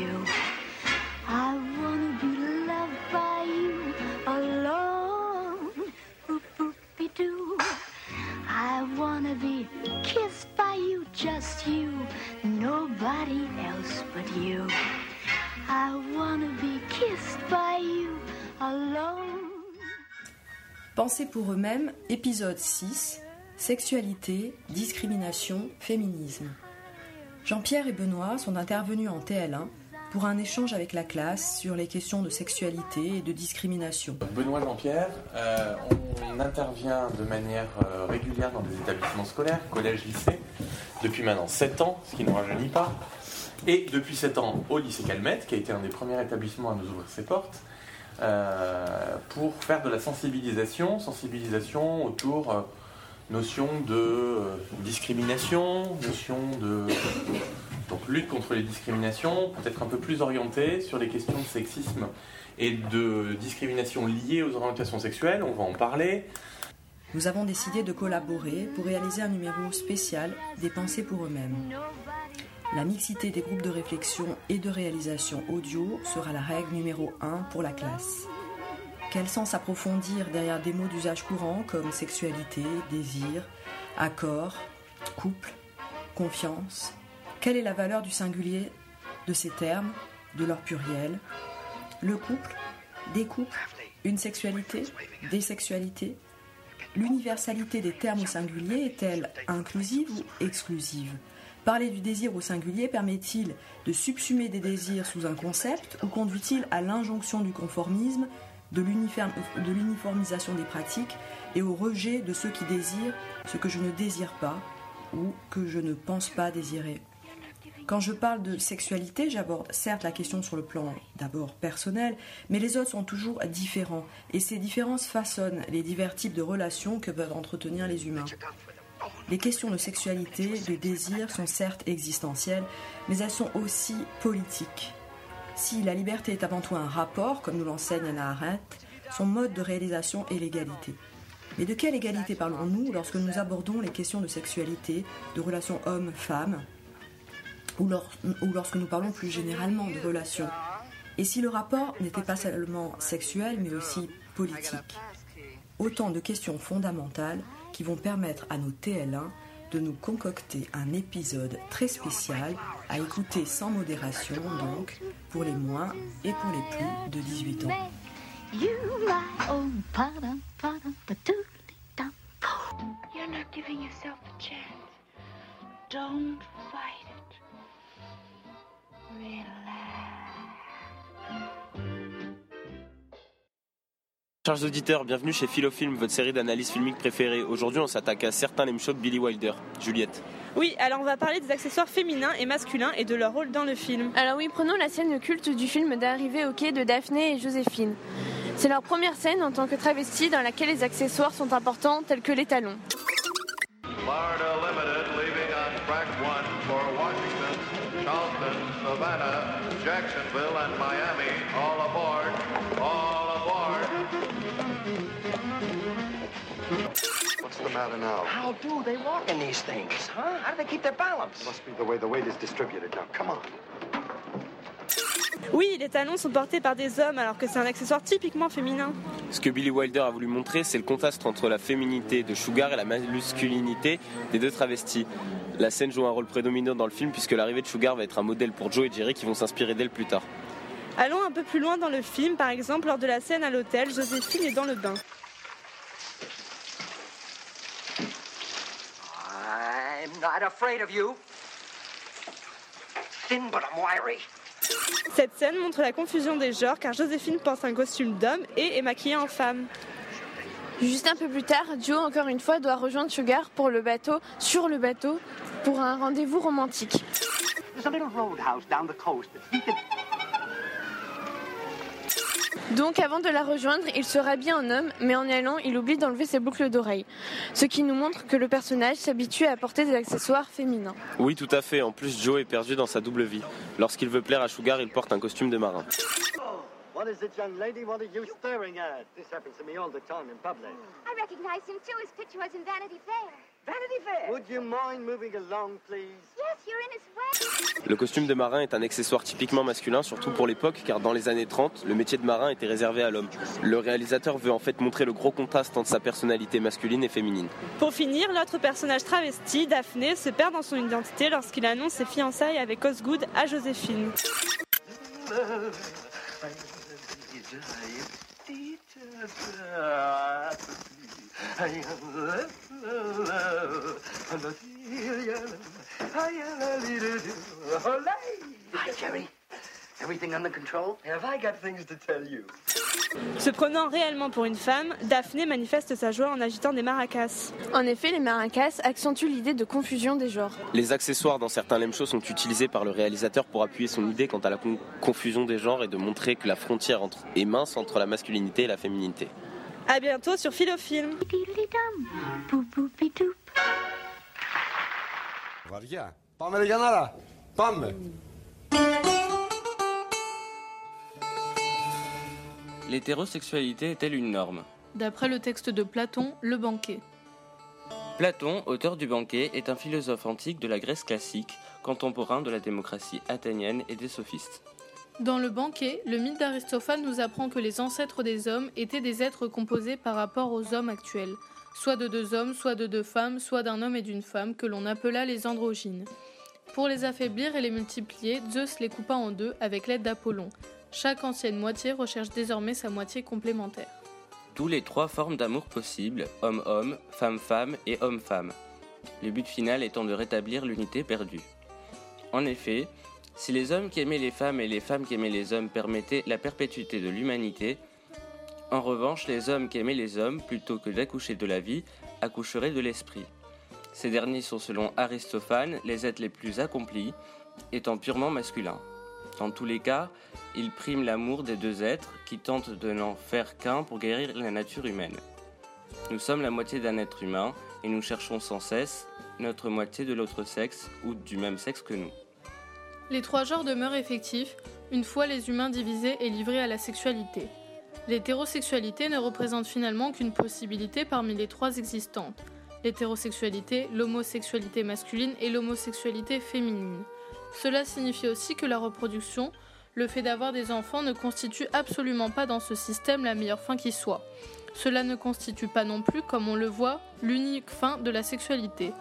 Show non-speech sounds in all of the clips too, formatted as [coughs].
you. I wanna be loved by you alone. Boop, boopy doo. I wanna be kissed by you, just you, nobody else but you. I wanna be kissed by you alone. Pensez pour eux-mêmes, épisode 6, Sexualité, discrimination, féminisme. Jean-Pierre et Benoît sont intervenus en TL1 pour un échange avec la classe sur les questions de sexualité et de discrimination. Benoît Jean-Pierre, euh, on intervient de manière euh, régulière dans des établissements scolaires, collège, lycée, depuis maintenant 7 ans, ce qui ne rajeunit pas. Et depuis 7 ans au lycée Calmette, qui a été un des premiers établissements à nous ouvrir ses portes, euh, pour faire de la sensibilisation, sensibilisation autour notion de discrimination, notion de donc, lutte contre les discriminations, peut-être un peu plus orientée sur les questions de sexisme et de discrimination liées aux orientations sexuelles, on va en parler. Nous avons décidé de collaborer pour réaliser un numéro spécial des pensées pour eux-mêmes. La mixité des groupes de réflexion et de réalisation audio sera la règle numéro 1 pour la classe. Quel sens approfondir derrière des mots d'usage courant comme sexualité, désir, accord, couple, confiance Quelle est la valeur du singulier de ces termes, de leur pluriel? Le couple, des couples, une sexualité, des sexualités? L'universalité des termes au singulier est-elle inclusive ou exclusive? Parler du désir au singulier permet-il de subsumer des désirs sous un concept ou conduit-il à l'injonction du conformisme, de l'uniformisation des pratiques et au rejet de ceux qui désirent ce que je ne désire pas ou que je ne pense pas désirer? Quand je parle de sexualité, j'aborde certes la question sur le plan d'abord personnel, mais les autres sont toujours différents et ces différences façonnent les divers types de relations que peuvent entretenir les humains. Les questions de sexualité, de désir sont certes existentielles, mais elles sont aussi politiques. Si la liberté est avant tout un rapport, comme nous l'enseigne Anna Arendt, son mode de réalisation est l'égalité. Mais de quelle égalité parlons-nous lorsque nous abordons les questions de sexualité, de relations hommes-femmes, ou, lorsque nous parlons plus généralement de relations Et si le rapport n'était pas seulement sexuel, mais aussi politique Autant de questions fondamentales qui vont permettre à nos TL1 de nous concocter un épisode très spécial à écouter sans modération donc pour les moins et pour les plus de 18 ans. You're not giving yourself a chance. Don't fight. Chers auditeurs, bienvenue chez Philofilm, votre série d'analyse filmique préférée. Aujourd'hui, on s'attaque à certains lame shows de Billy Wilder. Juliette. Oui, alors on va parler des accessoires féminins et masculins et de leur rôle dans le film. Alors oui, prenons la scène culte du film d'arrivée au quai de Daphné et Joséphine. C'est leur première scène en tant que travestis dans laquelle les accessoires sont importants, tels que les talons. Florida Jacksonville, and Miami. All aboard! All aboard! What's the matter now? How do they walk in these things, huh? How do they keep their balance? It Must be the way the weight is distributed. Now, come on. Oui, les talons sont portés par des hommes alors que c'est un accessoire typiquement féminin. Ce que Billy Wilder a voulu montrer, c'est le contraste entre la féminité de Sugar et la masculinité des deux travestis. La scène joue un rôle prédominant dans le film puisque l'arrivée de Sugar va être un modèle pour Joe et Jerry qui vont s'inspirer d'elle plus tard. Allons un peu plus loin dans le film, par exemple lors de la scène à l'hôtel, Joséphine est dans le bain. I'm not afraid of you. Thin but I'm wiry. Cette scène montre la confusion des genres car Joséphine porte un costume d'homme et est maquillée en femme. Juste un peu plus tard, Joe, encore une fois, doit rejoindre Sugar pour le bateau, sur le bateau, pour un rendez-vous romantique. There's a little roadhouse down the coast that he could Donc avant de la rejoindre, il se rhabille en homme, mais en y allant, il oublie d'enlever ses boucles d'oreilles. Ce qui nous montre que le personnage s'habitue à porter des accessoires féminins. Oui, tout à fait. En plus, Joe est perdu dans sa double vie. Lorsqu'il veut plaire à Sugar, il porte un costume de marin. What is it, young lady? What are you staring at? This happens to me all the time in public. I recognize him too. His picture was in Vanity Fair. Vanity Fair. Would you mind moving along, please? Yes, Le costume de marin est un accessoire typiquement masculin, surtout pour l'époque, car dans les années 30, le métier de marin était réservé à l'homme. Le réalisateur veut en fait montrer le gros contraste entre sa personnalité masculine et féminine. Pour finir, l'autre personnage travesti, Daphné, se perd dans son identité lorsqu'il annonce ses fiançailles avec Osgood à Joséphine. Hi, Jerry. Everything under control? Have I got things to tell you? Se prenant réellement pour une femme, Daphné manifeste sa joie en agitant des maracas. En effet, les maracas accentuent l'idée de confusion des genres. Les accessoires dans certains lame shows sont utilisés par le réalisateur pour appuyer son idée quant à la con- confusion des genres et de montrer que la frontière entre- est mince entre la masculinité et la féminité. À bientôt sur Philofilm. L'hétérosexualité est-elle une norme? D'après le texte de Platon, Le banquet. Platon, auteur du banquet, est un philosophe antique de la Grèce classique, contemporain de la démocratie athénienne et des sophistes. Dans le banquet, le mythe d'Aristophane nous apprend que les ancêtres des hommes étaient des êtres composés par rapport aux hommes actuels, soit de deux hommes, soit de deux femmes, soit d'un homme et d'une femme, que l'on appela les androgynes. Pour les affaiblir et les multiplier, Zeus les coupa en deux avec l'aide d'Apollon. Chaque ancienne moitié recherche désormais sa moitié complémentaire. D'où les trois formes d'amour possibles, homme-homme, femme-femme et homme-femme. Le but final étant de rétablir l'unité perdue. En effet, si les hommes qui aimaient les femmes et les femmes qui aimaient les hommes permettaient la perpétuité de l'humanité, en revanche, les hommes qui aimaient les hommes, plutôt que d'accoucher de la vie, accoucheraient de l'esprit. Ces derniers sont selon Aristophane les êtres les plus accomplis, étant purement masculins. Dans tous les cas, ils priment l'amour des deux êtres qui tentent de n'en faire qu'un pour guérir la nature humaine. Nous sommes la moitié d'un être humain et nous cherchons sans cesse notre moitié de l'autre sexe ou du même sexe que nous. Les trois genres demeurent effectifs une fois les humains divisés et livrés à la sexualité. L'hétérosexualité ne représente finalement qu'une possibilité parmi les trois existantes. L'hétérosexualité, l'homosexualité masculine et l'homosexualité féminine. Cela signifie aussi que la reproduction, le fait d'avoir des enfants ne constitue absolument pas dans ce système la meilleure fin qui soit. Cela ne constitue pas non plus, comme on le voit, l'unique fin de la sexualité.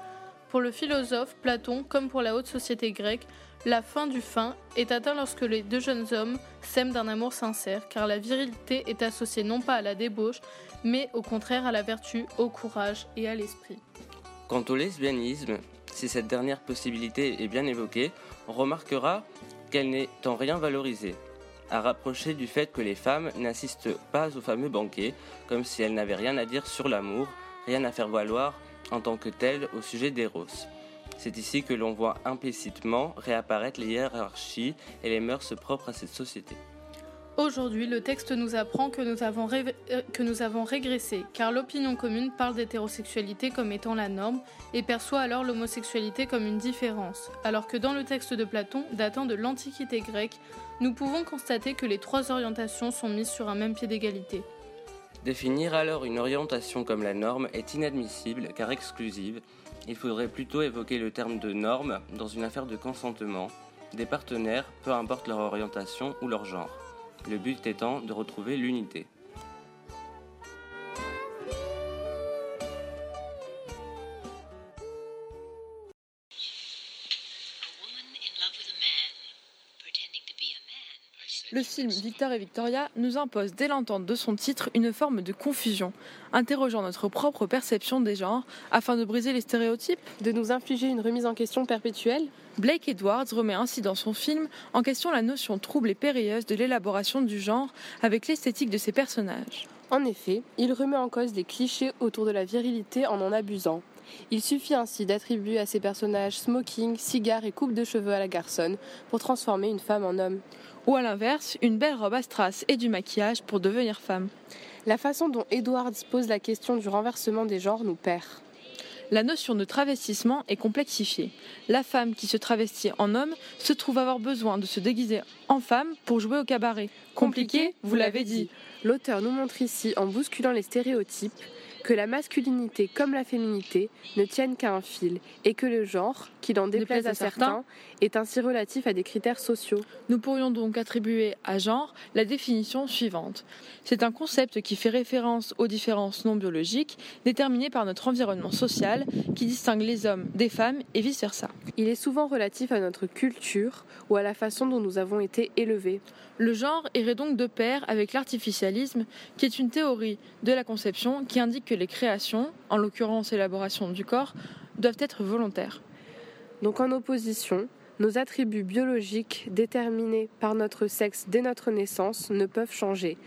Pour le philosophe Platon, comme pour la haute société grecque, la fin du fin est atteinte lorsque les deux jeunes hommes s'aiment d'un amour sincère, car la virilité est associée non pas à la débauche, mais au contraire à la vertu, au courage et à l'esprit. Quant au lesbianisme, si cette dernière possibilité est bien évoquée, on remarquera qu'elle n'est en rien valorisée, à rapprocher du fait que les femmes n'assistent pas au fameux banquet, comme si elles n'avaient rien à dire sur l'amour, rien à faire valoir en tant que telles au sujet d'Eros. C'est ici que l'on voit implicitement réapparaître les hiérarchies et les mœurs propres à cette société. Aujourd'hui, le texte nous apprend que nous avons, euh, que nous avons régressé, car l'opinion commune parle d'hétérosexualité comme étant la norme et perçoit alors l'homosexualité comme une différence, alors que dans le texte de Platon, datant de l'Antiquité grecque, nous pouvons constater que les trois orientations sont mises sur un même pied d'égalité. Définir alors une orientation comme la norme est inadmissible car exclusive. Il faudrait plutôt évoquer le terme de norme dans une affaire de consentement des partenaires, peu importe leur orientation ou leur genre. Le but étant de retrouver l'unité. Le film Victor et Victoria nous impose dès l'entente de son titre une forme de confusion, interrogeant notre propre perception des genres afin de briser les stéréotypes. De nous infliger une remise en question perpétuelle Blake Edwards remet ainsi dans son film en question la notion trouble et périlleuse de l'élaboration du genre avec l'esthétique de ses personnages. En effet, il remet en cause des clichés autour de la virilité en en abusant. Il suffit ainsi d'attribuer à ces personnages smoking, cigares et coupe de cheveux à la garçonne pour transformer une femme en homme. Ou à l'inverse, une belle robe à strass et du maquillage pour devenir femme. La façon dont Edwards pose la question du renversement des genres nous perd. La notion de travestissement est complexifiée. La femme qui se travestit en homme se trouve avoir besoin de se déguiser en femme pour jouer au cabaret. Compliqué, vous l'avez dit. L'auteur nous montre ici, en bousculant les stéréotypes, que la masculinité comme la féminité ne tiennent qu'à un fil et que le genre, qu'il en déplaise à certains, est ainsi relatif à des critères sociaux. Nous pourrions donc attribuer à genre la définition suivante. C'est un concept qui fait référence aux différences non biologiques déterminées par notre environnement social qui distingue les hommes des femmes et vice-versa. Il est souvent relatif à notre culture ou à la façon dont nous avons été élevés. Le genre irait donc de pair avec l'artificialisme, qui est une théorie de la conception qui indique que les créations, en l'occurrence l'élaboration du corps, doivent être volontaires. Donc en opposition, nos attributs biologiques déterminés par notre sexe dès notre naissance ne peuvent changer,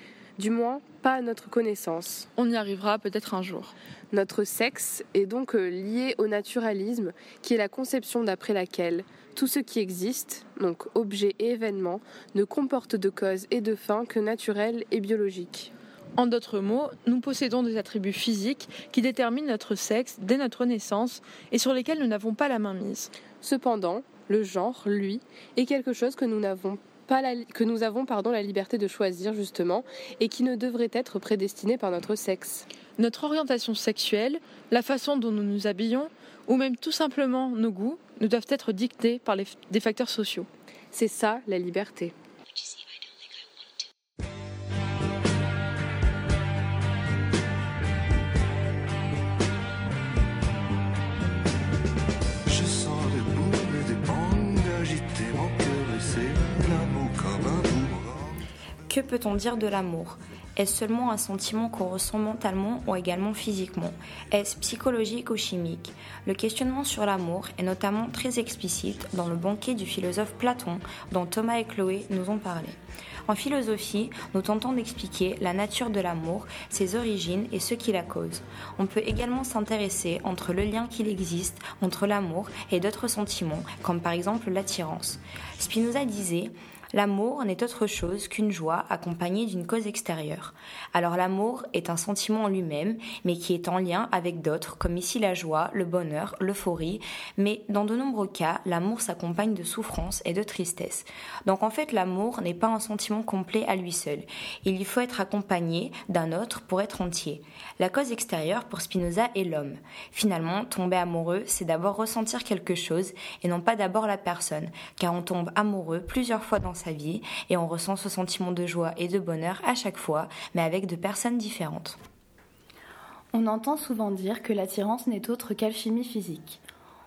du moins pas à notre connaissance. On y arrivera peut-être un jour. Notre sexe est donc euh, lié au naturalisme, qui est la conception d'après laquelle tout ce qui existe, donc objets et événements, ne comporte de cause et de fin que naturel et biologique. En d'autres mots, nous possédons des attributs physiques qui déterminent notre sexe dès notre naissance et sur lesquels nous n'avons pas la main mise. Cependant, le genre, lui, est quelque chose que nous n'avons pas la, que nous avons pardon, la liberté de choisir justement et qui ne devrait être prédestiné par notre sexe. Notre orientation sexuelle, la façon dont nous nous habillons ou même tout simplement nos goûts ne doivent être dictés par les, des facteurs sociaux. C'est ça la liberté. Que peut-on dire de l'amour? Est-ce seulement un sentiment qu'on ressent mentalement ou également physiquement? Est-ce psychologique ou chimique? Le questionnement sur l'amour est notamment très explicite dans le banquet du philosophe Platon dont Thomas et Chloé nous ont parlé. En philosophie, nous tentons d'expliquer la nature de l'amour, ses origines et ce qui la cause. On peut également s'intéresser entre le lien qu'il existe entre l'amour et d'autres sentiments, comme par exemple l'attirance. Spinoza disait L'amour n'est autre chose qu'une joie accompagnée d'une cause extérieure. Alors l'amour est un sentiment en lui-même, mais qui est en lien avec d'autres, comme ici la joie, le bonheur, l'euphorie, mais dans de nombreux cas, l'amour s'accompagne de souffrance et de tristesse. Donc en fait, l'amour n'est pas un sentiment complet à lui seul. Il y faut être accompagné d'un autre pour être entier. La cause extérieure pour Spinoza est l'homme. Finalement, tomber amoureux, c'est d'abord ressentir quelque chose et non pas d'abord la personne, car on tombe amoureux plusieurs fois dans sa et on ressent ce sentiment de joie et de bonheur à chaque fois, mais avec de personnes différentes. On entend souvent dire que l'attirance n'est autre qu'alchimie physique.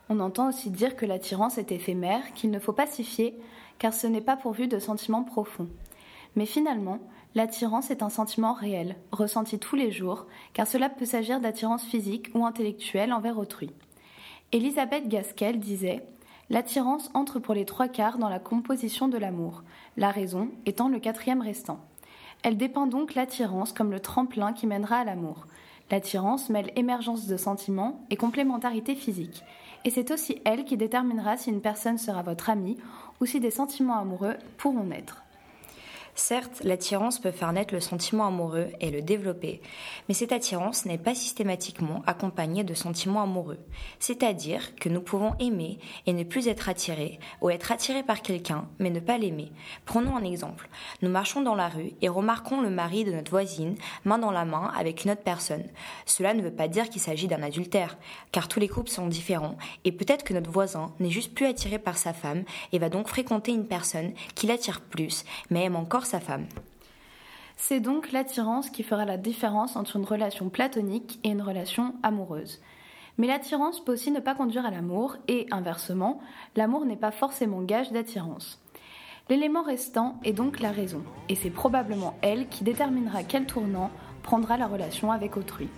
On entend aussi dire que l'attirance est éphémère, qu'il ne faut pas s'y fier, car ce n'est pas pourvu de sentiments profonds. Mais finalement, l'attirance est un sentiment réel, ressenti tous les jours, car cela peut s'agir d'attirance physique ou intellectuelle envers autrui. Elisabeth Gaskell disait L'attirance entre pour les trois quarts dans la composition de l'amour, la raison étant le quatrième restant. Elle dépeint donc l'attirance comme le tremplin qui mènera à l'amour. L'attirance mêle émergence de sentiments et complémentarité physique. Et c'est aussi elle qui déterminera si une personne sera votre amie ou si des sentiments amoureux pourront naître. Certes, l'attirance peut faire naître le sentiment amoureux et le développer, mais cette attirance n'est pas systématiquement accompagnée de sentiments amoureux. C'est-à-dire que nous pouvons aimer et ne plus être attirés, ou être attirés par quelqu'un, mais ne pas l'aimer. Prenons un exemple. Nous marchons dans la rue et remarquons le mari de notre voisine, main dans la main, avec une autre personne. Cela ne veut pas dire qu'il s'agit d'un adultère, car tous les couples sont différents, et peut-être que notre voisin n'est juste plus attiré par sa femme et va donc fréquenter une personne qui l'attire plus, mais aime encore sa femme. C'est donc l'attirance qui fera la différence entre une relation platonique et une relation amoureuse. Mais l'attirance peut aussi ne pas conduire à l'amour et, inversement, l'amour n'est pas forcément gage d'attirance. L'élément restant est donc la raison, et c'est probablement elle qui déterminera quel tournant prendra la relation avec autrui.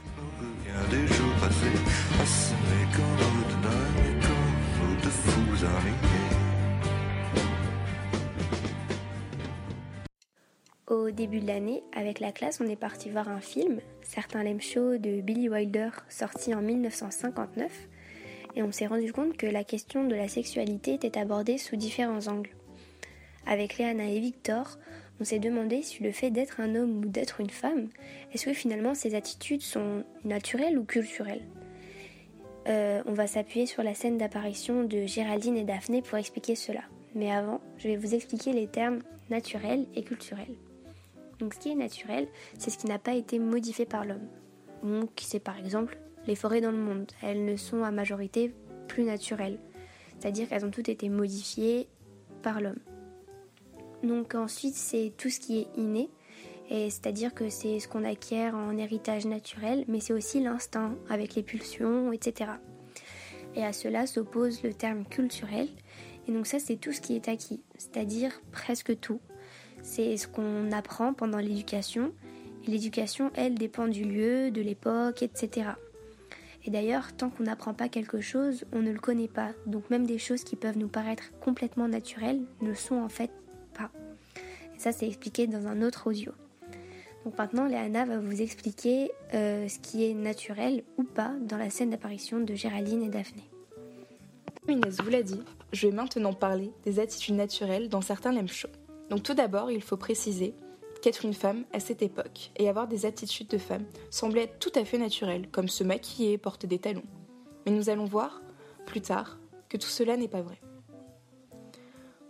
Au début de l'année, avec la classe, on est parti voir un film, Certains l'aiment chaud de Billy Wilder, sorti en 1959, et on s'est rendu compte que la question de la sexualité était abordée sous différents angles. Avec Léana et Victor, on s'est demandé si le fait d'être un homme ou d'être une femme, est-ce que finalement ces attitudes sont naturelles ou culturelles? Euh, On va s'appuyer sur la scène d'apparition de Géraldine et Daphné pour expliquer cela. Mais avant, je vais vous expliquer les termes naturel et culturel. Donc ce qui est naturel, c'est ce qui n'a pas été modifié par l'homme. Donc c'est par exemple les forêts dans le monde. Elles ne sont à majorité plus naturelles. C'est-à-dire qu'elles ont toutes été modifiées par l'homme. Donc ensuite c'est tout ce qui est inné. C'est-à-dire que c'est ce qu'on acquiert en héritage naturel, mais c'est aussi l'instinct avec les pulsions, etc. Et à cela s'oppose le terme culturel. Et donc ça, c'est tout ce qui est acquis, c'est-à-dire presque tout. C'est ce qu'on apprend pendant l'éducation. L'éducation, elle, dépend du lieu, de l'époque, etc. Et d'ailleurs, tant qu'on n'apprend pas quelque chose, on ne le connaît pas. Donc même des choses qui peuvent nous paraître complètement naturelles ne le sont en fait pas. Et ça, c'est expliqué dans un autre audio. Donc maintenant, Léana va vous expliquer euh, ce qui est naturel ou pas dans la scène d'apparition de Géraldine et Daphné. Comme Inès vous l'a dit, je vais maintenant parler des attitudes naturelles dans certains chauds. Donc tout d'abord, il faut préciser qu'être une femme à cette époque et avoir des attitudes de femme semblait tout à fait naturel, comme se maquiller porter des talons. Mais nous allons voir, plus tard, que tout cela n'est pas vrai.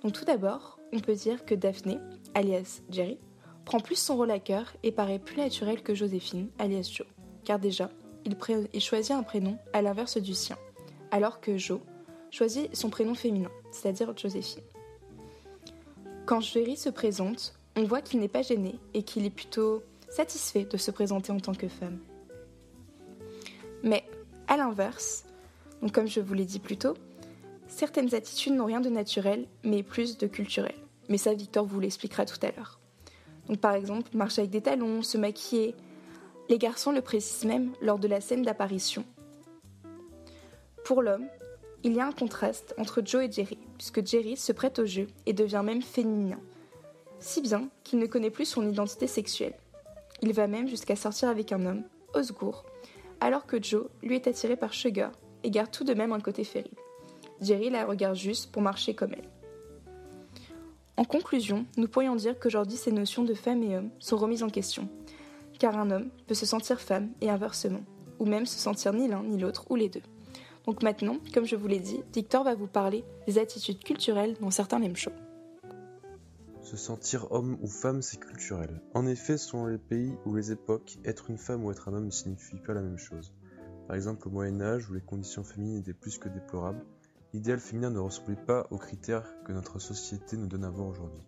Donc tout d'abord, on peut dire que Daphné, alias Jerry, prend plus son rôle à cœur et paraît plus naturel que Joséphine, alias Joe, car déjà, il, il choisit un prénom à l'inverse du sien, alors que Joe choisit son prénom féminin, c'est-à-dire Joséphine. Quand Jerry se présente, on voit qu'il n'est pas gêné et qu'il est plutôt satisfait de se présenter en tant que femme. Mais, à l'inverse, comme je vous l'ai dit plus tôt, certaines attitudes n'ont rien de naturel, mais plus de culturel. Mais ça, Victor vous l'expliquera tout à l'heure. Donc par exemple, marcher avec des talons, se maquiller. Les garçons le précisent même lors de la scène d'apparition. Pour l'homme, il y a un contraste entre Joe et Jerry, puisque Jerry se prête au jeu et devient même féminin, si bien qu'il ne connaît plus son identité sexuelle. Il va même jusqu'à sortir avec un homme, Osgour, alors que Joe, lui, est attiré par Sugar et garde tout de même un côté féril. Jerry la regarde juste pour marcher comme elle. En conclusion, nous pourrions dire qu'aujourd'hui ces notions de femme et homme sont remises en question, car un homme peut se sentir femme et inversement, ou même se sentir ni l'un ni l'autre ou les deux. Donc maintenant, comme je vous l'ai dit, Victor va vous parler des attitudes culturelles dans certains l'aiment chaud. Se sentir homme ou femme, c'est culturel. En effet, selon les pays ou les époques, être une femme ou être un homme ne signifie pas la même chose. Par exemple, au Moyen Âge, où les conditions féminines étaient plus que déplorables, l'idéal féminin ne ressemblait pas aux critères que notre société nous donne à voir aujourd'hui.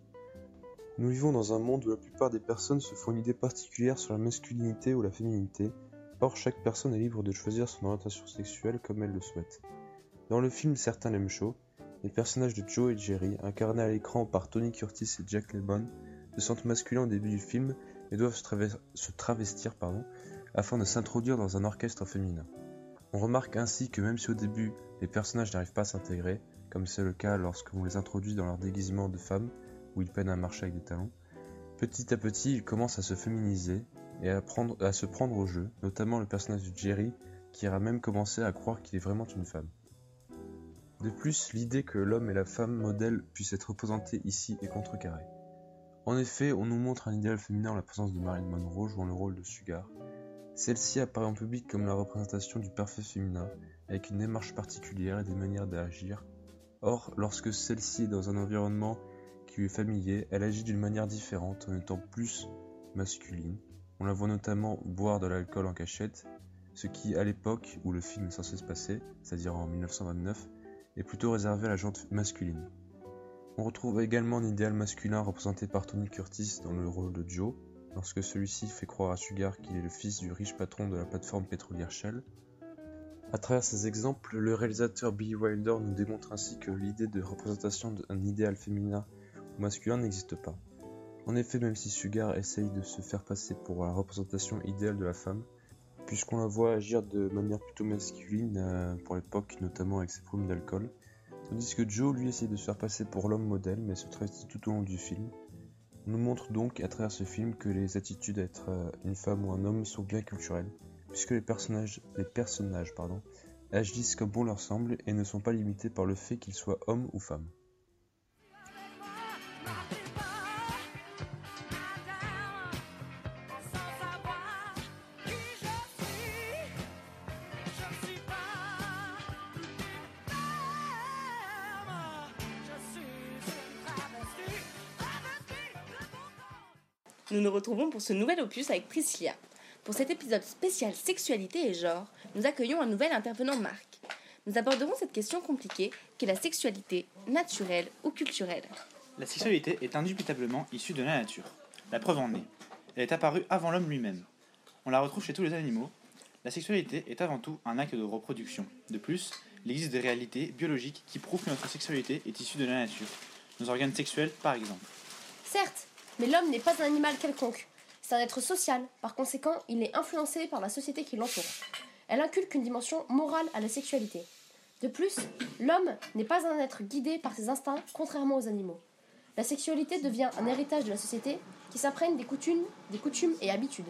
Nous vivons dans un monde où la plupart des personnes se font une idée particulière sur la masculinité ou la féminité, or chaque personne est libre de choisir son orientation sexuelle comme elle le souhaite. Dans le film Certains l'aiment chaud, les personnages de Joe et Jerry, incarnés à l'écran par Tony Curtis et Jack Lemmon, se sentent masculins au début du film et doivent se, traves- se travestir afin de s'introduire dans un orchestre féminin. On remarque ainsi que même si au début les personnages n'arrivent pas à s'intégrer, comme c'est le cas lorsqu'on les introduit dans leur déguisement de femmes, où ils peinent à marcher avec des talons, petit à petit ils commencent à se féminiser et à, à se prendre au jeu, notamment le personnage de Jerry qui ira même commencer à croire qu'il est vraiment une femme. De plus, l'idée que l'homme et la femme modèle puissent être représentés ici est contrecarrée. En effet, on nous montre un idéal féminin en la présence de Marilyn Monroe jouant le rôle de Sugar. Celle-ci apparaît en public comme la représentation du parfait féminin, avec une démarche particulière et des manières d'agir. Or, lorsque celle-ci est dans un environnement qui lui est familier, elle agit d'une manière différente en étant plus masculine. On la voit notamment boire de l'alcool en cachette, ce qui, à l'époque où le film est censé se passer, c'est-à-dire en 1929, est plutôt réservé à la jante masculine. On retrouve également un idéal masculin représenté par Tony Curtis dans le rôle de Joe, lorsque celui-ci fait croire à Sugar qu'il est le fils du riche patron de la plateforme pétrolière Shell. À travers ces exemples, le réalisateur Billy Wilder nous démontre ainsi que l'idée de représentation d'un idéal féminin ou masculin n'existe pas. En effet, même si Sugar essaye de se faire passer pour la représentation idéale de la femme, puisqu'on la voit agir de manière plutôt masculine euh, pour l'époque, notamment avec ses problèmes d'alcool, tandis que Joe lui essaye de se faire passer pour l'homme modèle mais se travestit tout au long du film. On nous montre donc à travers ce film que les attitudes à être euh, une femme ou un homme sont bien culturelles, puisque les personnages, les personnages agissent comme bon leur semble et ne sont pas limités par le fait qu'ils soient hommes ou femmes. Nous retrouvons pour ce nouvel opus avec Priscilla. Pour cet épisode spécial sexualité et genre, nous accueillons un nouvel intervenant Marc. Nous aborderons cette question compliquée qu'est la sexualité, naturelle ou culturelle. La sexualité est indubitablement issue de la nature. La preuve en est. Elle est apparue avant l'homme lui-même. On la retrouve chez tous les animaux. La sexualité est avant tout un acte de reproduction. De plus, il existe des réalités biologiques qui prouvent que notre sexualité est issue de la nature. Nos organes sexuels, par exemple. Certes, mais l'homme n'est pas un animal quelconque. C'est un être social. Par conséquent, il est influencé par la société qui l'entoure. Elle inculque une dimension morale à la sexualité. De plus, l'homme n'est pas un être guidé par ses instincts, contrairement aux animaux. La sexualité devient un héritage de la société qui s'imprègne des coutumes, des coutumes et habitudes.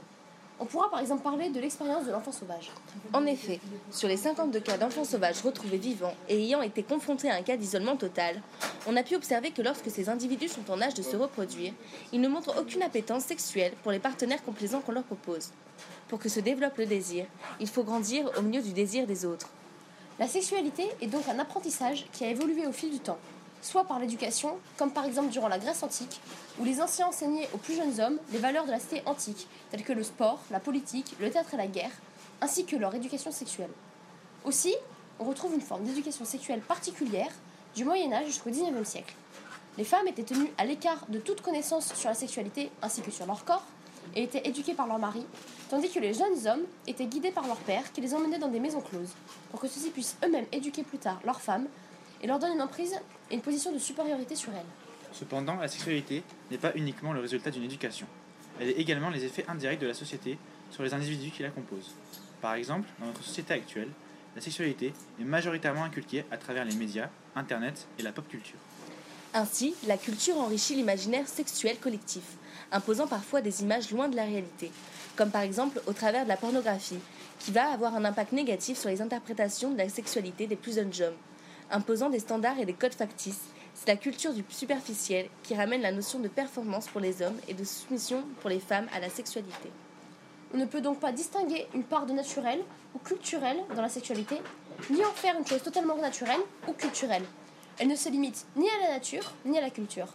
On pourra par exemple parler de l'expérience de l'enfant sauvage. En effet, sur les 52 cas d'enfants sauvages retrouvés vivants et ayant été confrontés à un cas d'isolement total, on a pu observer que lorsque ces individus sont en âge de se reproduire, ils ne montrent aucune appétence sexuelle pour les partenaires complaisants qu'on leur propose. Pour que se développe le désir, il faut grandir au milieu du désir des autres. La sexualité est donc un apprentissage qui a évolué au fil du temps, soit par l'éducation, comme par exemple durant la Grèce antique, où les anciens enseignaient aux plus jeunes hommes les valeurs de la cité antique, telles que le sport, la politique, le théâtre et la guerre, ainsi que leur éducation sexuelle. Aussi, on retrouve une forme d'éducation sexuelle particulière du Moyen Âge jusqu'au XIXe siècle. Les femmes étaient tenues à l'écart de toute connaissance sur la sexualité ainsi que sur leur corps, et étaient éduquées par leur mari, tandis que les jeunes hommes étaient guidés par leur père qui les emmenait dans des maisons closes, pour que ceux-ci puissent eux-mêmes éduquer plus tard leurs femmes et leur donner une emprise et une position de supériorité sur elles. Cependant, la sexualité n'est pas uniquement le résultat d'une éducation. Elle est également les effets indirects de la société sur les individus qui la composent. Par exemple, dans notre société actuelle, la sexualité est majoritairement inculquée à travers les médias, Internet et la pop culture. Ainsi, la culture enrichit l'imaginaire sexuel collectif, imposant parfois des images loin de la réalité, comme par exemple au travers de la pornographie, qui va avoir un impact négatif sur les interprétations de la sexualité des plus jeunes hommes, imposant des standards et des codes factices. C'est la culture du superficiel qui ramène la notion de performance pour les hommes et de soumission pour les femmes à la sexualité. On ne peut donc pas distinguer une part de naturel ou culturel dans la sexualité, ni en faire une chose totalement naturelle ou culturelle. Elle ne se limite ni à la nature ni à la culture.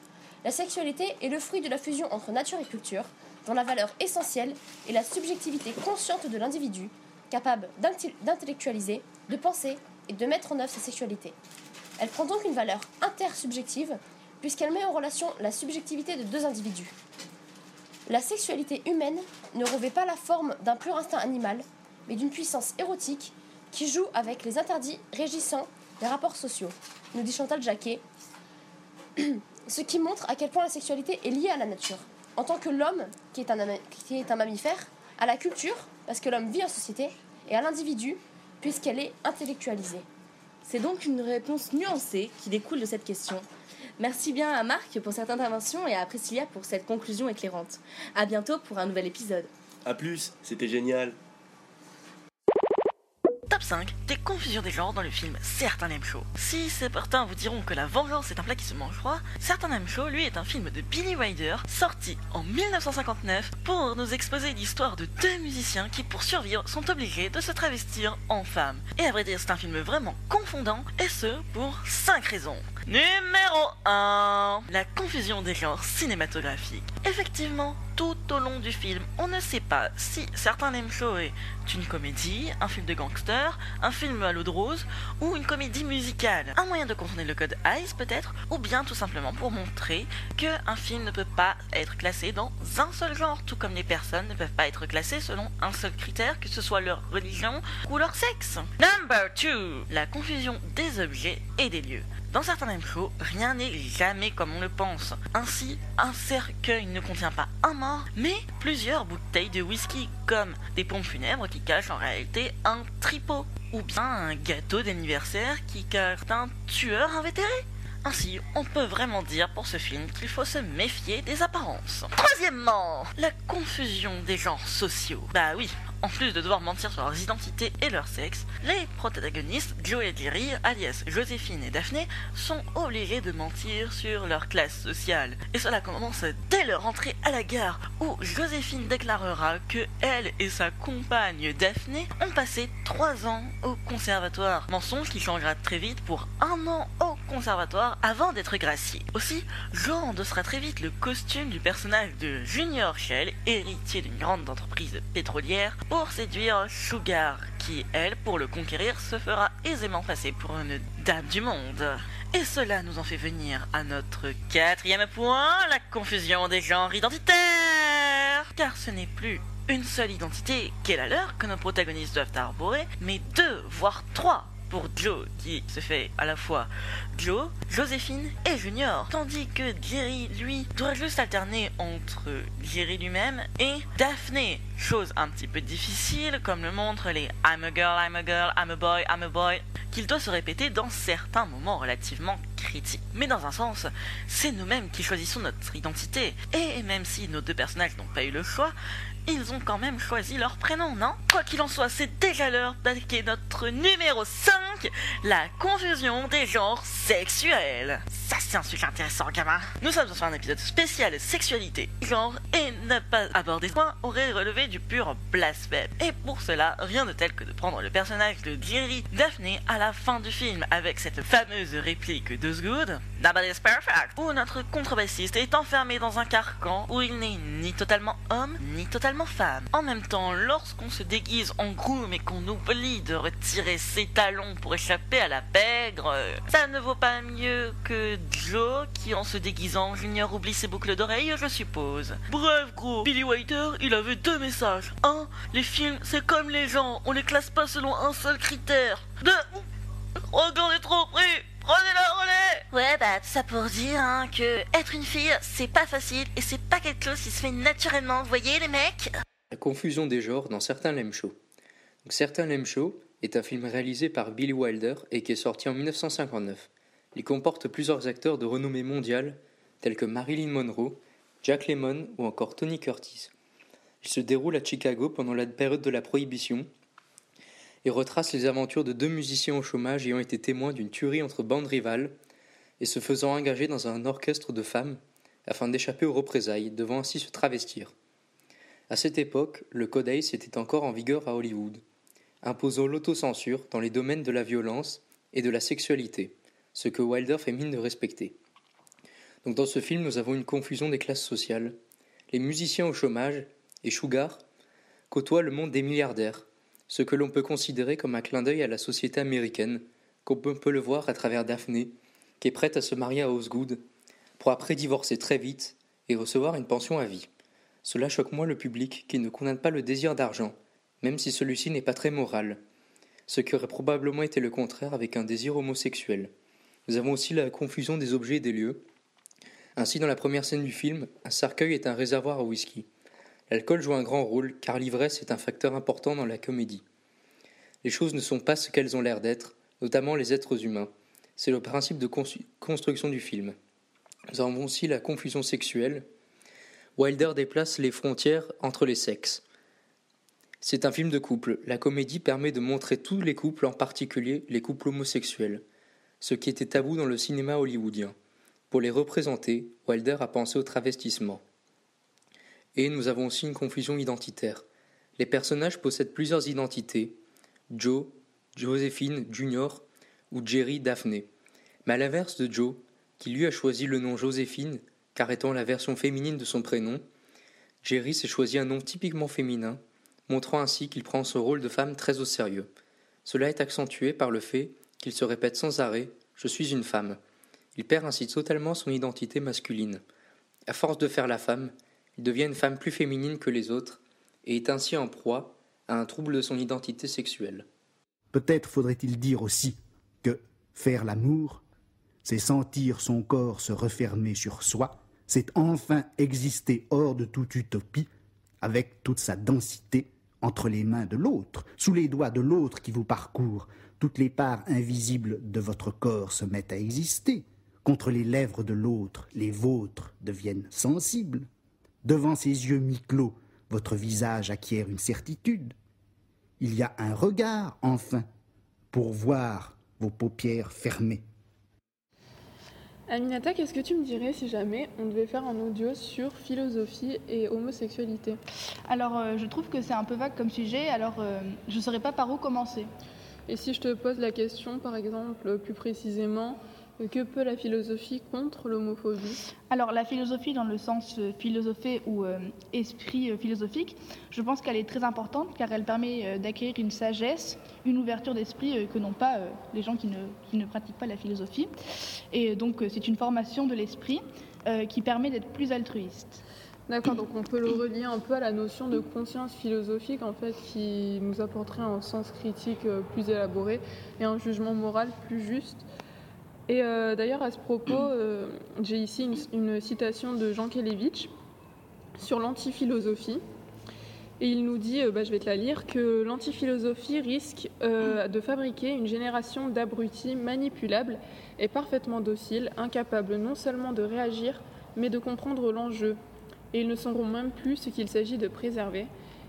La sexualité est le fruit de la fusion entre nature et culture, dont la valeur essentielle est la subjectivité consciente de l'individu, capable d'intellectualiser, de penser et de mettre en œuvre sa sexualité. Elle prend donc une valeur intersubjective, puisqu'elle met en relation la subjectivité de deux individus. La sexualité humaine ne revêt pas la forme d'un pur instinct animal, mais d'une puissance érotique qui joue avec les interdits régissant les rapports sociaux, nous dit Chantal Jacquet, [clears throat] ce qui montre à quel point la sexualité est liée à la nature. En tant que l'homme, qui, est un, qui est un mammifère, à la culture, parce que l'homme vit en société, et à l'individu, puisqu'elle est intellectualisée. C'est donc une réponse nuancée qui découle de cette question. Merci bien à Marc pour cette intervention et à Priscilla pour cette conclusion éclairante. À bientôt pour un nouvel épisode. A plus, c'était génial. Top 5 des confusions des genres dans le film Certains aiment chaud. Si certains vous diront que la vengeance est un plat qui se mange froid, Certains aiment chaud, lui, est un film de Billy Wilder, sorti en 1959 pour nous exposer l'histoire de deux musiciens qui, pour survivre, sont obligés de se travestir en femmes. Et à vrai dire, c'est un film vraiment confondant, et ce, pour 5 raisons. Numéro 1 La confusion des genres cinématographiques. Effectivement, tout au long du film, on ne sait pas si Certains l'aiment chaud est une comédie, un film de gangster, un film à l'eau de rose ou une comédie musicale. Un moyen de contourner le code ICE peut-être, ou bien tout simplement pour montrer qu'un film ne peut pas être classé dans un seul genre, tout comme les personnes ne peuvent pas être classées selon un seul critère, que ce soit leur religion ou leur sexe. Number 2 La confusion des objets et des lieux. Dans certains shows, rien n'est jamais comme on le pense. Ainsi, un cercueil ne contient pas un mort, mais plusieurs bouteilles de whisky, comme des pompes funèbres qui cachent en réalité un tripot, ou bien un gâteau d'anniversaire qui cache un tueur invétéré. Ainsi, on peut vraiment dire pour ce film qu'il faut se méfier des apparences. Troisièmement, la confusion des genres sociaux. Bah oui, en plus de devoir mentir sur leurs identités et leur sexe, les protagonistes, Joe et Jerry, alias Joséphine et Daphné, sont obligés de mentir sur leur classe sociale. Et cela commence dès leur entrée à la gare, où Joséphine déclarera que elle et sa compagne Daphné ont passé 3 ans au conservatoire. Mensonge qui changera très vite pour un an au conservatoire avant d'être gracié. Aussi, Joe endossera très vite le costume du personnage de Junior Shell, héritier d'une grande entreprise pétrolière, pour séduire Sugar, qui, elle, pour le conquérir, se fera aisément passer pour une dame du monde. Et cela nous en fait venir à notre quatrième point, la confusion des genres identitaires. Car ce n'est plus une seule identité qu'est la leur que nos protagonistes doivent arborer, mais deux, voire trois pour Joe qui se fait à la fois Joe, Joséphine et Junior, tandis que Jerry, lui, doit juste alterner entre Jerry lui-même et Daphné, chose un petit peu difficile comme le montrent les I'm a girl, I'm a girl, I'm a boy, I'm a boy, qu'il doit se répéter dans certains moments relativement critiques. Mais dans un sens, c'est nous-mêmes qui choisissons notre identité, et même si nos deux personnages n'ont pas eu le choix, ils ont quand même choisi leur prénom, non? Quoi qu'il en soit, c'est déjà l'heure d'attaquer notre numéro 5, la confusion des genres sexuels. Ça, c'est un sujet intéressant, gamin. Nous sommes sur un épisode spécial sexualité, genre, et ne pas aborder ce point aurait relevé du pur blasphème. Et pour cela, rien de tel que de prendre le personnage de Jerry Daphné à la fin du film avec cette fameuse réplique de Good, Nobody's perfect, où notre contrebassiste est enfermé dans un carcan où il n'est ni totalement homme, ni totalement En même temps, lorsqu'on se déguise en groom et qu'on oublie de retirer ses talons pour échapper à la pègre, ça ne vaut pas mieux que Joe qui, en se déguisant, Junior oublie ses boucles d'oreilles, je suppose. Bref, gros, Billy Whiter, il avait deux messages. Un, les films, c'est comme les gens, on les classe pas selon un seul critère. Deux, Regarde est trop pris Prenez la relais Ouais, bah, tout ça pour dire hein, que être une fille, c'est pas facile et c'est pas quelque chose qui se fait naturellement, vous voyez les mecs? La confusion des genres dans certains Lem Show. Donc, certains Lem Show est un film réalisé par Billy Wilder et qui est sorti en 1959. Il comporte plusieurs acteurs de renommée mondiale tels que Marilyn Monroe, Jack Lemmon ou encore Tony Curtis. Il se déroule à Chicago pendant la période de la Prohibition et retrace les aventures de deux musiciens au chômage ayant été témoins d'une tuerie entre bandes rivales et se faisant engager dans un orchestre de femmes afin d'échapper aux représailles, devant ainsi se travestir. À cette époque, le Code Ace était encore en vigueur à Hollywood, imposant l'autocensure dans les domaines de la violence et de la sexualité, ce que Wilder fait mine de respecter. Donc dans ce film, nous avons une confusion des classes sociales. Les musiciens au chômage et Sugar côtoient le monde des milliardaires, ce que l'on peut considérer comme un clin d'œil à la société américaine, comme on peut le voir à travers Daphné, qui est prête à se marier à Osgood, pour après divorcer très vite et recevoir une pension à vie. Cela choque moins le public qui ne condamne pas le désir d'argent, même si celui-ci n'est pas très moral, ce qui aurait probablement été le contraire avec un désir homosexuel. Nous avons aussi la confusion des objets et des lieux. Ainsi, dans la première scène du film, un cercueil est un réservoir à whisky. L'alcool joue un grand rôle, car l'ivresse est un facteur important dans la comédie. Les choses ne sont pas ce qu'elles ont l'air d'être, notamment les êtres humains. C'est le principe de construction du film. Nous avons aussi la confusion sexuelle. Wilder déplace les frontières entre les sexes. C'est un film de couple. La comédie permet de montrer tous les couples, en particulier les couples homosexuels, ce qui était tabou dans le cinéma hollywoodien. Pour les représenter, Wilder a pensé au travestissement. Et nous avons aussi une confusion identitaire. Les personnages possèdent plusieurs identités Joe, Joséphine, Junior ou Jerry, Daphné. Mais à l'inverse de Joe, qui lui a choisi le nom Joséphine, car étant la version féminine de son prénom, Jerry s'est choisi un nom typiquement féminin, montrant ainsi qu'il prend son rôle de femme très au sérieux. Cela est accentué par le fait qu'il se répète sans arrêt Je suis une femme. Il perd ainsi totalement son identité masculine. À force de faire la femme, il devient une femme plus féminine que les autres et est ainsi en proie à un trouble de son identité sexuelle. Peut-être faudrait-il dire aussi que faire l'amour, c'est sentir son corps se refermer sur soi, c'est enfin exister hors de toute utopie, avec toute sa densité, entre les mains de l'autre, sous les doigts de l'autre qui vous parcourt, toutes les parts invisibles de votre corps se mettent à exister. Contre les lèvres de l'autre, les vôtres deviennent sensibles. Devant ses yeux mi-clos, votre visage acquiert une certitude. Il y a un regard, enfin, pour voir vos paupières fermées. Aminata, qu'est-ce que tu me dirais si jamais on devait faire un audio sur philosophie et homosexualité? Alors, euh, je trouve que c'est un peu vague comme sujet, alors euh, je ne saurais pas par où commencer. Et si je te pose la question, par exemple, plus précisément, Que peut la philosophie contre l'homophobie? Alors la philosophie dans le sens euh, philosophé ou euh, esprit euh, philosophique, je pense qu'elle est très importante car elle permet d'acquérir une sagesse, une ouverture d'esprit que n'ont pas euh, les gens qui ne, qui ne pratiquent pas la philosophie. Et donc c'est une formation de l'esprit euh, qui permet d'être plus altruiste. D'accord, donc on peut le relier un peu à la notion de conscience philosophique en fait qui nous apporterait un sens critique plus élaboré et un jugement moral plus juste. Et euh, d'ailleurs à ce propos, euh, j'ai ici une, citation de Jean Kelevitch sur l'antiphilosophie. Et il nous dit, euh, bah, je vais te la lire, que l'antiphilosophie risque de fabriquer une génération d'abrutis manipulables et parfaitement dociles, incapables non seulement de réagir, mais de comprendre l'enjeu. Et ils ne sauront même plus ce qu'il s'agit de préserver.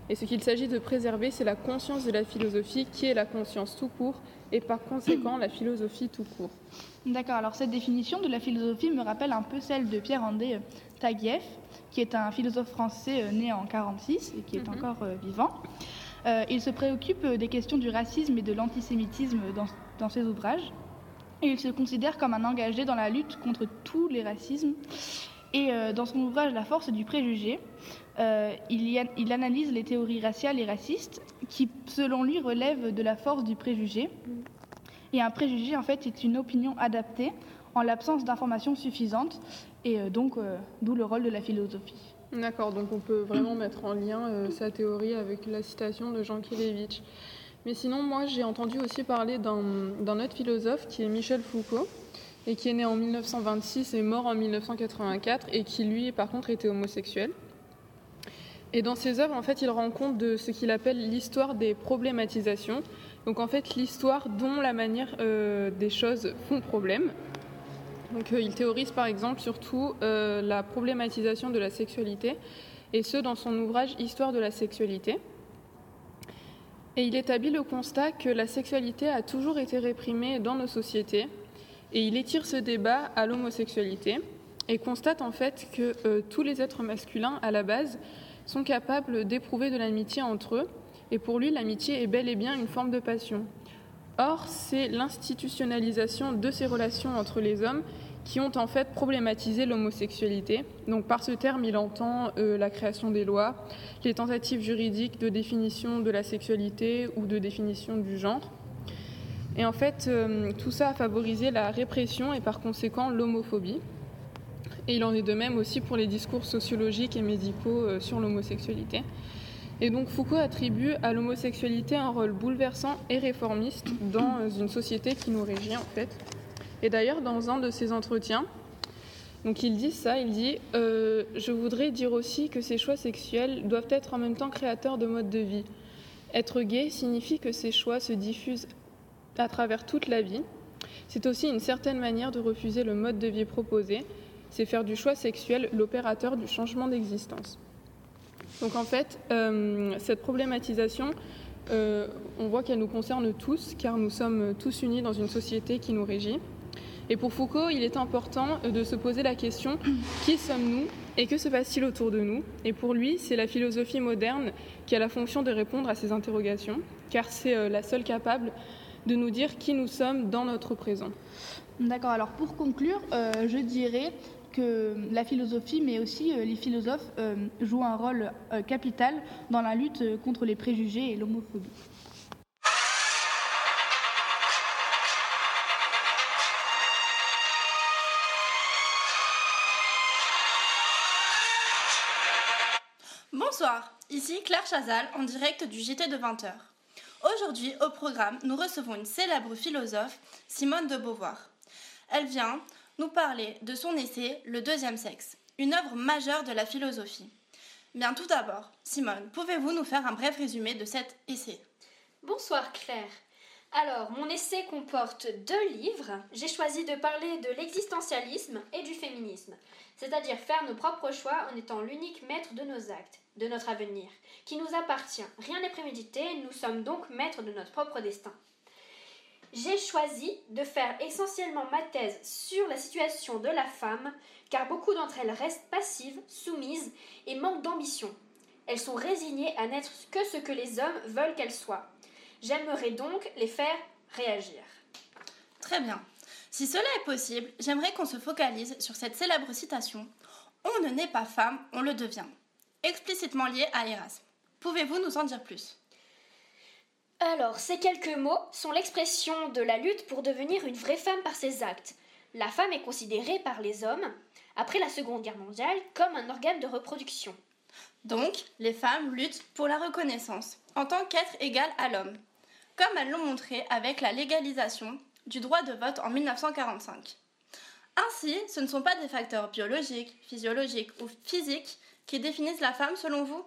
Et ce qu'il s'agit de préserver, c'est la conscience de la philosophie, qui est la conscience tout court, et par conséquent la philosophie tout court. D'accord, alors cette définition de la philosophie me rappelle un peu celle de Pierre-André euh, Taguieff, qui est un philosophe français euh, né en 1946 et qui est Mhm. encore euh, vivant. Euh, il se préoccupe des questions du racisme et de l'antisémitisme dans, dans ses ouvrages. Et il se considère comme un engagé dans la lutte contre tous les racismes. Et dans son ouvrage La force du préjugé, euh, il, analyse les théories raciales et racistes qui, selon lui, relèvent de la force du préjugé. Et un préjugé, en fait, est une opinion adaptée en l'absence d'informations suffisantes, et euh, donc euh, d'où le rôle de la philosophie. D'accord, donc on peut vraiment mettre en lien sa théorie avec la citation de Jean Kelevitch. Mais sinon, moi, j'ai entendu aussi parler d'un autre philosophe qui est Michel Foucault, et qui est né en 1926 et mort en 1984, et qui, lui, par contre, était homosexuel. Et dans ses œuvres, en fait, il rend compte de ce qu'il appelle l'histoire des problématisations. Donc, en fait, l'histoire dont la manière euh, des choses font problème. Donc, euh, il théorise par exemple surtout euh, la problématisation de la sexualité, et ce dans son ouvrage Histoire de la sexualité. Et il établit le constat que la sexualité a toujours été réprimée dans nos sociétés, et il étire ce débat à l'homosexualité, et constate en fait que tous les êtres masculins, à la base, sont capables d'éprouver de l'amitié entre eux, et pour lui, l'amitié est bel et bien une forme de passion. Or, c'est l'institutionnalisation de ces relations entre les hommes qui ont en fait problématisé l'homosexualité. Donc par ce terme, il entend euh, la création des lois, les tentatives juridiques de définition de la sexualité ou de définition du genre. Et en fait, euh, tout ça a favorisé la répression et par conséquent l'homophobie. Et il en est de même aussi pour les discours sociologiques et médicaux euh, sur l'homosexualité. Et donc Foucault attribue à l'homosexualité un rôle bouleversant et réformiste dans euh, une société qui nous régit en fait. Et d'ailleurs, dans un de ses entretiens, donc il dit ça, il dit euh, Je voudrais dire aussi que ces choix sexuels doivent être en même temps créateurs de modes de vie. Être gay signifie que ces choix se diffusent à travers toute la vie. C'est aussi une certaine manière de refuser le mode de vie proposé. C'est faire du choix sexuel l'opérateur du changement d'existence. Donc en fait, euh, cette problématisation, euh, on voit qu'elle nous concerne tous, car nous sommes tous unis dans une société qui nous régit. Et pour Foucault, il est important de se poser la question [coughs] qui sommes-nous et que se passe-t-il autour de nous? Et pour lui, c'est la philosophie moderne qui a la fonction de répondre à ces interrogations, car c'est euh, la seule capable de nous dire qui nous sommes dans notre présent. D'accord, alors pour conclure, je dirais que la philosophie, mais aussi euh, les philosophes, euh, jouent un rôle euh, capital dans la lutte contre les préjugés et l'homophobie. Bonsoir, ici Claire Chazal en direct du JT de 20h. Aujourd'hui, au programme, nous recevons une célèbre philosophe, Simone de Beauvoir. Elle vient nous parler de son essai Le deuxième sexe, une œuvre majeure de la philosophie. Bien tout d'abord, Simone, pouvez-vous nous faire un bref résumé de cet essai? Bonsoir Claire. Alors, mon essai comporte deux livres. J'ai choisi de parler de l'existentialisme et du féminisme, c'est-à-dire faire nos propres choix en étant l'unique maître de nos actes, de notre avenir, qui nous appartient. Rien n'est prémédité, nous sommes donc maîtres de notre propre destin. J'ai choisi de faire essentiellement ma thèse sur la situation de la femme, car beaucoup d'entre elles restent passives, soumises et manquent d'ambition. Elles sont résignées à n'être que ce que les hommes veulent qu'elles soient. J'aimerais donc les faire réagir. Très bien. Si cela est possible, j'aimerais qu'on se focalise sur cette célèbre citation On ne naît pas femme, on le devient, explicitement liée à Erasme. Pouvez-vous nous en dire plus? Alors, ces quelques mots sont l'expression de la lutte pour devenir une vraie femme par ses actes. La femme est considérée par les hommes, après la Seconde Guerre mondiale, comme un organe de reproduction. Donc, les femmes luttent pour la reconnaissance en tant qu'être égal à l'homme, comme elles l'ont montré avec la légalisation du droit de vote en 1945. Ainsi, ce ne sont pas des facteurs biologiques, physiologiques ou physiques qui définissent la femme selon vous?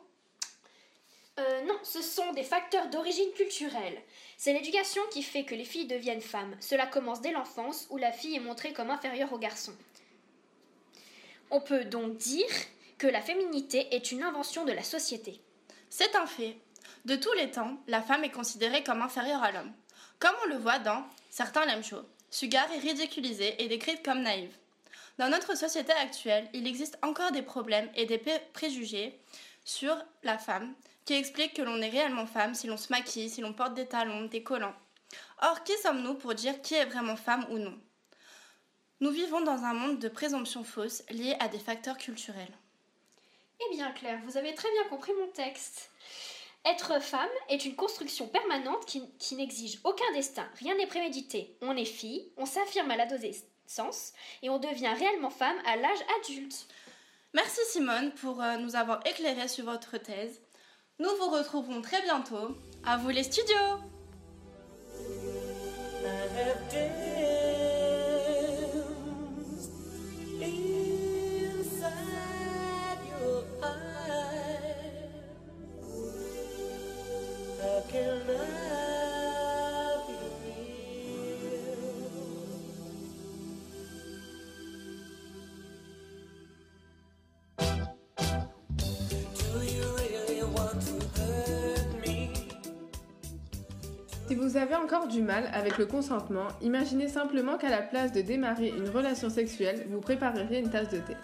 Euh, non, ce sont des facteurs d'origine culturelle. C'est l'éducation qui fait que les filles deviennent femmes. Cela commence dès l'enfance où la fille est montrée comme inférieure au garçon. On peut donc dire que la féminité est une invention de la société. C'est un fait. De tous les temps, la femme est considérée comme inférieure à l'homme. Comme on le voit dans Certains l'aiment chaud. Sugar est ridiculisée et décrite comme naïve. Dans notre société actuelle, il existe encore des problèmes et des pré- préjugés sur la femme qui expliquent que l'on est réellement femme si l'on se maquille, si l'on porte des talons, des collants. Or, qui sommes-nous pour dire qui est vraiment femme ou non? Nous vivons dans un monde de présomptions fausses liées à des facteurs culturels. Eh bien, Claire, vous avez très bien compris mon texte. Être femme est une construction permanente qui, qui n'exige aucun destin, rien n'est prémédité. On est fille, on s'affirme à l'adolescence et on devient réellement femme à l'âge adulte. Merci Simone pour euh, nous avoir éclairé sur votre thèse. Nous vous retrouverons très bientôt. À vous les studios Si vous avez encore du mal avec le consentement, imaginez simplement qu'à la place de démarrer une relation sexuelle, vous prépareriez une tasse de thé.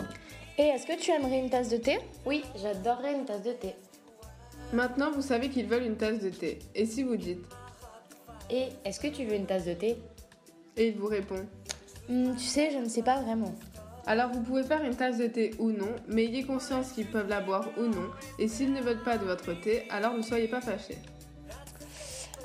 Et est-ce que tu aimerais une tasse de thé? Oui, j'adorerais une tasse de thé. Maintenant, vous savez qu'ils veulent une tasse de thé. Et si vous dites? Et est-ce que tu veux une tasse de thé? Et il vous répond Hmm, Tu sais, je ne sais pas vraiment. Alors vous pouvez faire une tasse de thé ou non, mais ayez conscience qu'ils peuvent la boire ou non, et s'ils ne veulent pas de votre thé, alors ne soyez pas fâchés.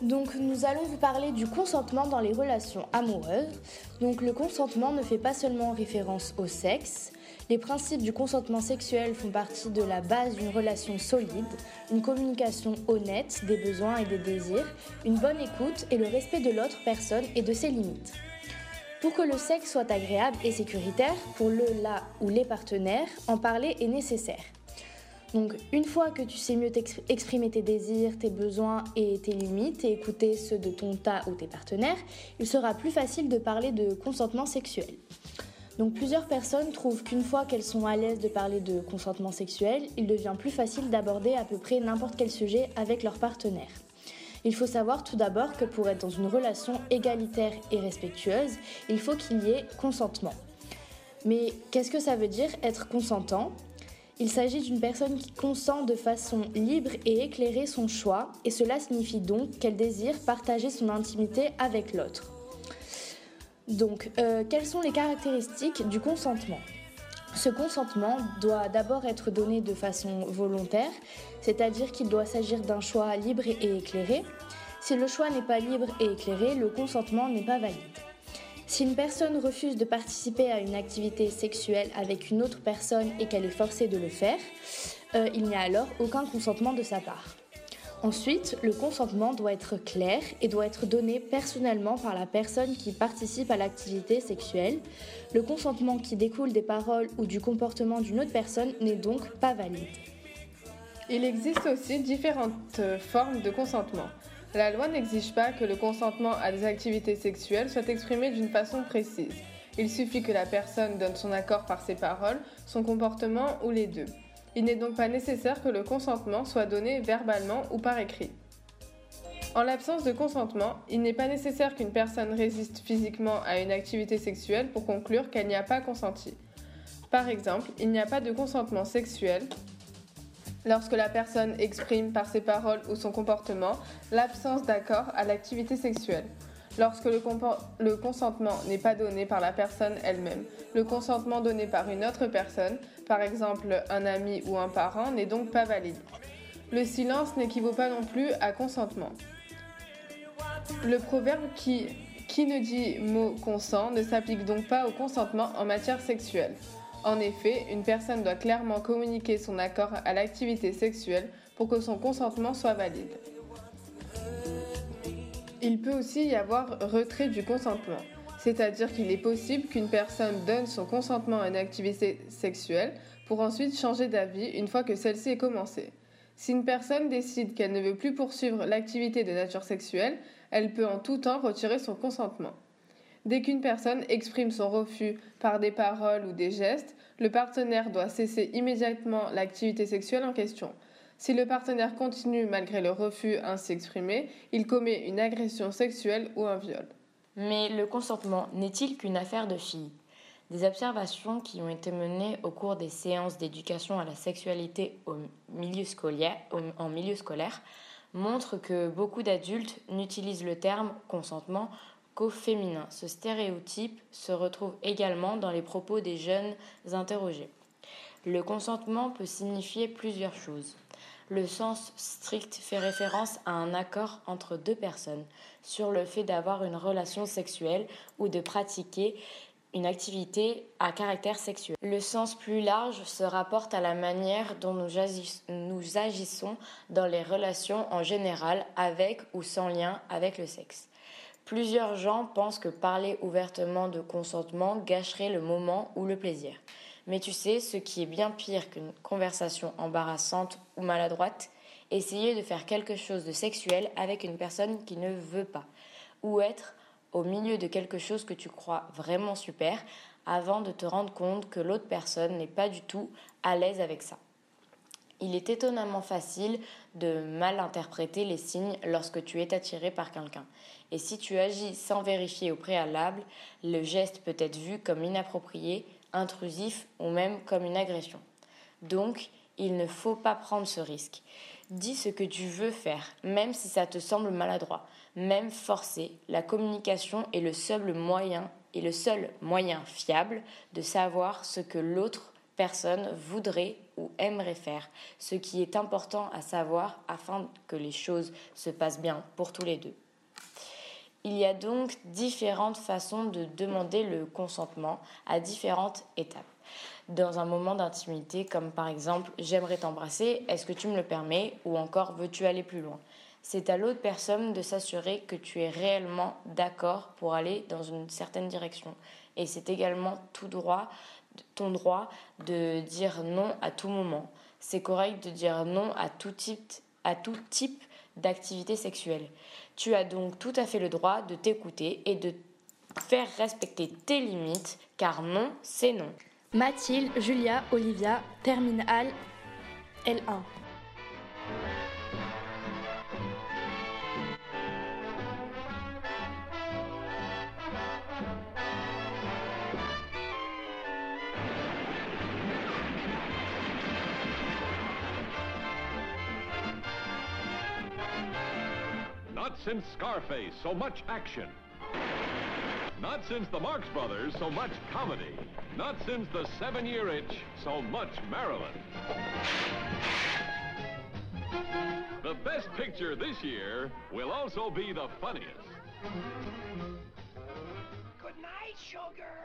Donc nous allons vous parler du consentement dans les relations amoureuses. Le consentement ne fait pas seulement référence au sexe. Les principes du consentement sexuel font partie de la base d'une relation solide, une communication honnête des besoins et des désirs, une bonne écoute et le respect de l'autre personne et de ses limites. Pour que le sexe soit agréable et sécuritaire, pour le, la ou les partenaires, en parler est nécessaire. Donc une fois que tu sais mieux exprimer tes désirs, tes besoins et tes limites et écouter ceux de ton tas ou tes partenaires, il sera plus facile de parler de consentement sexuel. Donc plusieurs personnes trouvent qu'une fois qu'elles sont à l'aise de parler de consentement sexuel, il devient plus facile d'aborder à peu près n'importe quel sujet avec leur partenaire. Il faut savoir tout d'abord que pour être dans une relation égalitaire et respectueuse, il faut qu'il y ait consentement. Mais qu'est-ce que ça veut dire être consentant? Il s'agit d'une personne qui consent de façon libre et éclairée son choix, et cela signifie donc qu'elle désire partager son intimité avec l'autre. Donc, euh, quelles sont les caractéristiques du consentement? Ce consentement doit d'abord être donné de façon volontaire, c'est-à-dire qu'il doit s'agir d'un choix libre et éclairé. Si le choix n'est pas libre et éclairé, le consentement n'est pas valide. Si une personne refuse de participer à une activité sexuelle avec une autre personne et qu'elle est forcée de le faire, euh, il n'y a alors aucun consentement de sa part. Ensuite, le consentement doit être clair et doit être donné personnellement par la personne qui participe à l'activité sexuelle. Le consentement qui découle des paroles ou du comportement d'une autre personne n'est donc pas valide. Il existe aussi différentes formes de consentement. La loi n'exige pas que le consentement à des activités sexuelles soit exprimé d'une façon précise. Il suffit que la personne donne son accord par ses paroles, son comportement ou les deux. Il n'est donc pas nécessaire que le consentement soit donné verbalement ou par écrit. En l'absence de consentement, il n'est pas nécessaire qu'une personne résiste physiquement à une activité sexuelle pour conclure qu'elle n'y a pas consenti. Par exemple, il n'y a pas de consentement sexuel lorsque la personne exprime par ses paroles ou son comportement l'absence d'accord à l'activité sexuelle. Lorsque le, consentement n'est pas donné par la personne elle-même, le consentement donné par une autre personne, par exemple un ami ou un parent, n'est donc pas valide. Le silence n'équivaut pas non plus à consentement. Le proverbe qui ne dit mot consent ne s'applique donc pas au consentement en matière sexuelle. En effet, une personne doit clairement communiquer son accord à l'activité sexuelle pour que son consentement soit valide. Il peut aussi y avoir retrait du consentement, c'est-à-dire qu'il est possible qu'une personne donne son consentement à une activité sexuelle pour ensuite changer d'avis une fois que celle-ci est commencée. Si une personne décide qu'elle ne veut plus poursuivre l'activité de nature sexuelle, elle peut en tout temps retirer son consentement. Dès qu'une personne exprime son refus par des paroles ou des gestes, le partenaire doit cesser immédiatement l'activité sexuelle en question. Si le partenaire continue malgré le refus ainsi exprimé, il commet une agression sexuelle ou un viol. Mais le consentement n'est-il qu'une affaire de filles? Des observations qui ont été menées au cours des séances d'éducation à la sexualité en milieu scolaire montrent que beaucoup d'adultes n'utilisent le terme consentement féminin. Ce stéréotype se retrouve également dans les propos des jeunes interrogés. Le consentement peut signifier plusieurs choses. Le sens strict fait référence à un accord entre deux personnes sur le fait d'avoir une relation sexuelle ou de pratiquer une activité à caractère sexuel. Le sens plus large se rapporte à la manière dont nous agissons dans les relations en général avec ou sans lien avec le sexe. Plusieurs gens pensent que parler ouvertement de consentement gâcherait le moment ou le plaisir. Mais tu sais, ce qui est bien pire qu'une conversation embarrassante ou maladroite, essayer de faire quelque chose de sexuel avec une personne qui ne veut pas, ou être au milieu de quelque chose que tu crois vraiment super avant de te rendre compte que l'autre personne n'est pas du tout à l'aise avec ça. Il est étonnamment facile de mal interpréter les signes lorsque tu es attiré par quelqu'un. Et si tu agis sans vérifier au préalable, le geste peut être vu comme inapproprié, intrusif ou même comme une agression. Donc, il ne faut pas prendre ce risque. Dis ce que tu veux faire, même si ça te semble maladroit, même forcé. La communication est le seul moyen et le seul moyen fiable de savoir ce que l'autre personne voudrait ou aimerait faire, ce qui est important à savoir afin que les choses se passent bien pour tous les deux. Il y a donc différentes façons de demander le consentement à différentes étapes. Dans un moment d'intimité, comme par exemple j'aimerais t'embrasser, est-ce que tu me le permets? ou encore veux-tu aller plus loin? C'est à l'autre personne de s'assurer que tu es réellement d'accord pour aller dans une certaine direction. Et c'est également tout droit, ton droit de dire non à tout moment. C'est correct de dire non à tout type, à tout type d'activité sexuelle. Tu as donc tout à fait le droit de t'écouter et de faire respecter tes limites, car non, c'est non. Mathilde, Julia, Olivia, terminale L1. Not since Scarface, so much action. Not since the Marx Brothers, so much comedy. Not since the Seven Year Itch, so much Maryland. The best picture this year will also be the funniest. Good night, sugar.